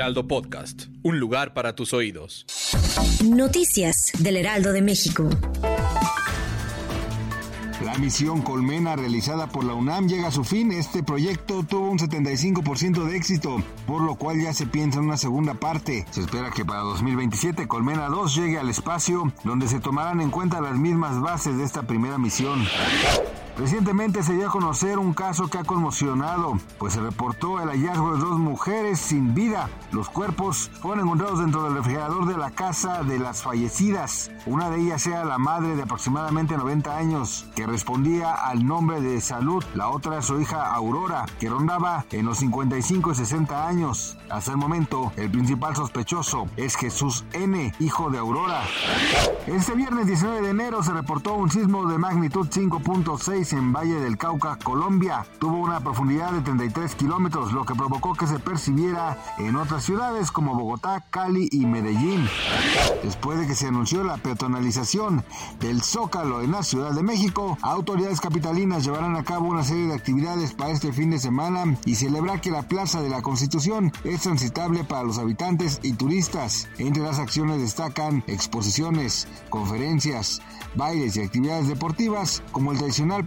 Heraldo Podcast, un lugar para tus oídos. Noticias del Heraldo de México. La misión Colmena realizada por la UNAM llega a su fin. Este proyecto tuvo un 75% de éxito, por lo cual ya se piensa en una segunda parte. Se espera que para 2027 Colmena 2 llegue al espacio, donde se tomarán en cuenta las mismas bases de esta primera misión. Recientemente se dio a conocer un caso que ha conmocionado, pues se reportó el hallazgo de dos mujeres sin vida. Los cuerpos fueron encontrados dentro del refrigerador de la casa de las fallecidas. Una de ellas era la madre de aproximadamente 90 años, que respondía al nombre de Salud. La otra su hija Aurora, que rondaba en los 55 y 60 años. Hasta el momento, el principal sospechoso es Jesús N., hijo de Aurora. Este viernes 19 de enero se reportó un sismo de magnitud 5.6 en Valle del Cauca, Colombia. Tuvo una profundidad de 33 kilómetros, lo que provocó que se percibiera en otras ciudades como Bogotá, Cali y Medellín. Después de que se anunció la peatonalización del Zócalo en la Ciudad de México, autoridades capitalinas llevarán a cabo una serie de actividades para este fin de semana y celebrar que la Plaza de la Constitución es transitable para los habitantes y turistas. Entre las acciones destacan exposiciones, conferencias, bailes y actividades deportivas como el tradicional